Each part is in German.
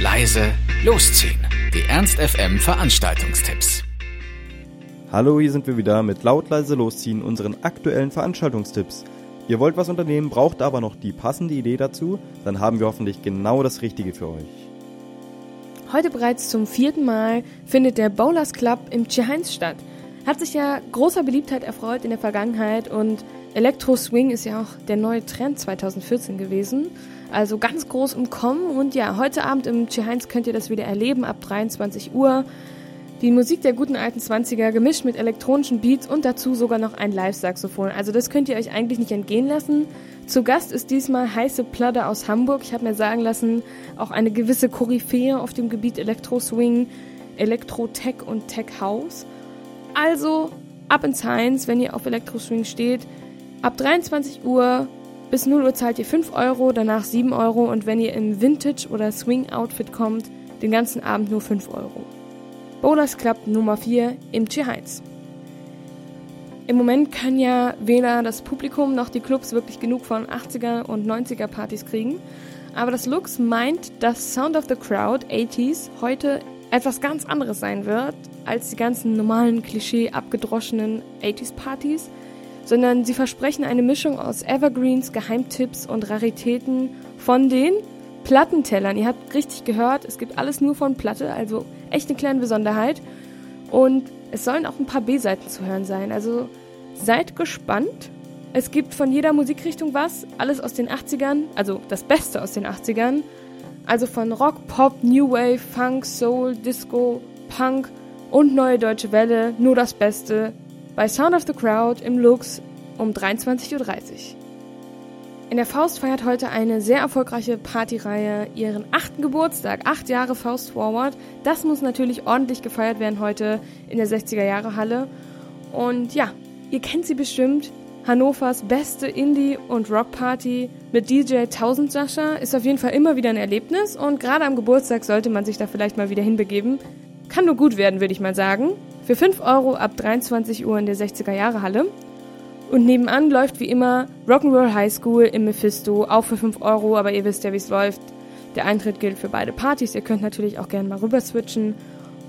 leise, losziehen. Die Ernst FM Veranstaltungstipps. Hallo, hier sind wir wieder mit laut leise losziehen unseren aktuellen Veranstaltungstipps. Ihr wollt was unternehmen, braucht aber noch die passende Idee dazu, dann haben wir hoffentlich genau das Richtige für euch. Heute bereits zum vierten Mal findet der Bowlers Club im Tscheheinz statt. Hat sich ja großer Beliebtheit erfreut in der Vergangenheit und Elektro Swing ist ja auch der neue Trend 2014 gewesen. Also ganz groß im Kommen und ja, heute Abend im Tscheheinz könnt ihr das wieder erleben ab 23 Uhr. Die Musik der guten alten 20er gemischt mit elektronischen Beats und dazu sogar noch ein Live-Saxophon. Also das könnt ihr euch eigentlich nicht entgehen lassen. Zu Gast ist diesmal heiße Plodder aus Hamburg. Ich habe mir sagen lassen, auch eine gewisse Koryphäe auf dem Gebiet Elektro-Swing, Elektro-Tech und Tech-House. Also ab ins Heinz, wenn ihr auf Elektro-Swing steht. Ab 23 Uhr bis 0 Uhr zahlt ihr 5 Euro, danach 7 Euro und wenn ihr im Vintage- oder Swing-Outfit kommt, den ganzen Abend nur 5 Euro. Bowlers Club Nummer 4 im Tierheiz. Im Moment kann ja weder das Publikum noch die Clubs wirklich genug von 80er und 90er Partys kriegen, aber das Lux meint, dass Sound of the Crowd 80s heute etwas ganz anderes sein wird als die ganzen normalen Klischee abgedroschenen 80s Partys sondern sie versprechen eine Mischung aus Evergreens, Geheimtipps und Raritäten von den Plattentellern. Ihr habt richtig gehört, es gibt alles nur von Platte, also echt eine kleine Besonderheit. Und es sollen auch ein paar B-Seiten zu hören sein. Also seid gespannt. Es gibt von jeder Musikrichtung was, alles aus den 80ern, also das Beste aus den 80ern. Also von Rock, Pop, New Wave, Funk, Soul, Disco, Punk und Neue Deutsche Welle, nur das Beste bei Sound of the Crowd im Lux um 23.30 Uhr. In der Faust feiert heute eine sehr erfolgreiche Partyreihe ihren achten Geburtstag, acht Jahre Faust Forward. Das muss natürlich ordentlich gefeiert werden heute in der 60er Jahre Halle. Und ja, ihr kennt sie bestimmt. Hannovers beste Indie- und Rockparty mit DJ 1000 Sascha ist auf jeden Fall immer wieder ein Erlebnis und gerade am Geburtstag sollte man sich da vielleicht mal wieder hinbegeben. Kann nur gut werden, würde ich mal sagen. Für 5 Euro ab 23 Uhr in der 60er Jahre Halle. Und nebenan läuft wie immer Rock'n'Roll High School im Mephisto, auch für 5 Euro, aber ihr wisst ja, wie es läuft. Der Eintritt gilt für beide Partys, ihr könnt natürlich auch gerne mal rüber switchen.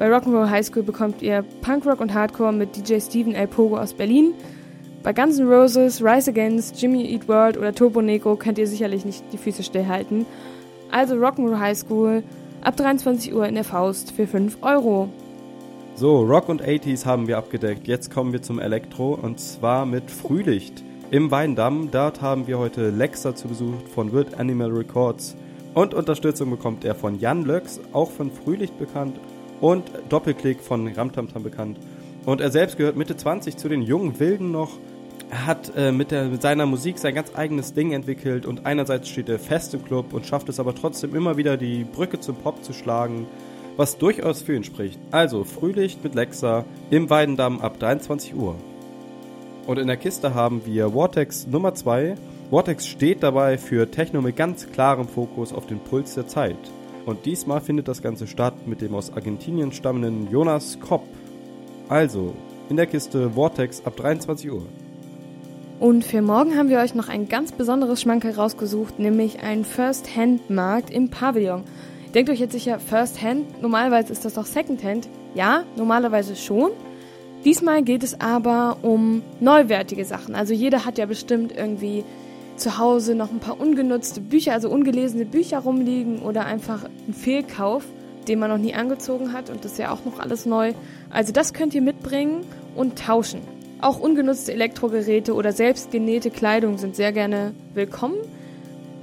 Bei Rock'n'Roll High School bekommt ihr Punkrock und Hardcore mit DJ Steven El Pogo aus Berlin. Bei Guns N' Roses, Rise Against, Jimmy Eat World oder Turbo Neko könnt ihr sicherlich nicht die Füße stillhalten. Also Rock'n'Roll High School ab 23 Uhr in der Faust für 5 Euro. So, Rock und 80s haben wir abgedeckt. Jetzt kommen wir zum Elektro und zwar mit Frühlicht. Im Weindamm, dort haben wir heute Lex dazu besucht von Wild Animal Records. Und Unterstützung bekommt er von Jan Löx, auch von Frühlicht bekannt. Und Doppelklick von Ramtamtam bekannt. Und er selbst gehört Mitte 20 zu den jungen Wilden noch. Er hat äh, mit, der, mit seiner Musik sein ganz eigenes Ding entwickelt und einerseits steht er fest im Club und schafft es aber trotzdem immer wieder die Brücke zum Pop zu schlagen was durchaus für ihn spricht. Also Frühlicht mit Lexa im Weidendamm ab 23 Uhr. Und in der Kiste haben wir Vortex Nummer 2. Vortex steht dabei für Techno mit ganz klarem Fokus auf den Puls der Zeit. Und diesmal findet das Ganze statt mit dem aus Argentinien stammenden Jonas Kopp. Also, in der Kiste Vortex ab 23 Uhr. Und für morgen haben wir euch noch ein ganz besonderes Schmankerl rausgesucht, nämlich einen First-Hand-Markt im Pavillon. Denkt euch jetzt sicher, First Hand, normalerweise ist das doch Second Hand. Ja, normalerweise schon. Diesmal geht es aber um neuwertige Sachen. Also jeder hat ja bestimmt irgendwie zu Hause noch ein paar ungenutzte Bücher, also ungelesene Bücher rumliegen oder einfach einen Fehlkauf, den man noch nie angezogen hat und das ist ja auch noch alles neu. Also das könnt ihr mitbringen und tauschen. Auch ungenutzte Elektrogeräte oder selbstgenähte Kleidung sind sehr gerne willkommen.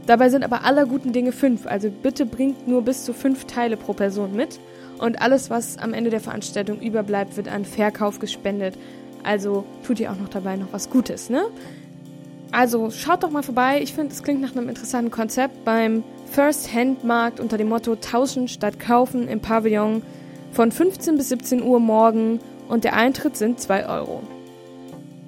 Dabei sind aber aller guten Dinge fünf, also bitte bringt nur bis zu fünf Teile pro Person mit und alles, was am Ende der Veranstaltung überbleibt, wird an Verkauf gespendet. Also tut ihr auch noch dabei noch was Gutes, ne? Also schaut doch mal vorbei. Ich finde, es klingt nach einem interessanten Konzept beim First Hand Markt unter dem Motto Tauschen statt Kaufen im Pavillon von 15 bis 17 Uhr morgen und der Eintritt sind 2 Euro.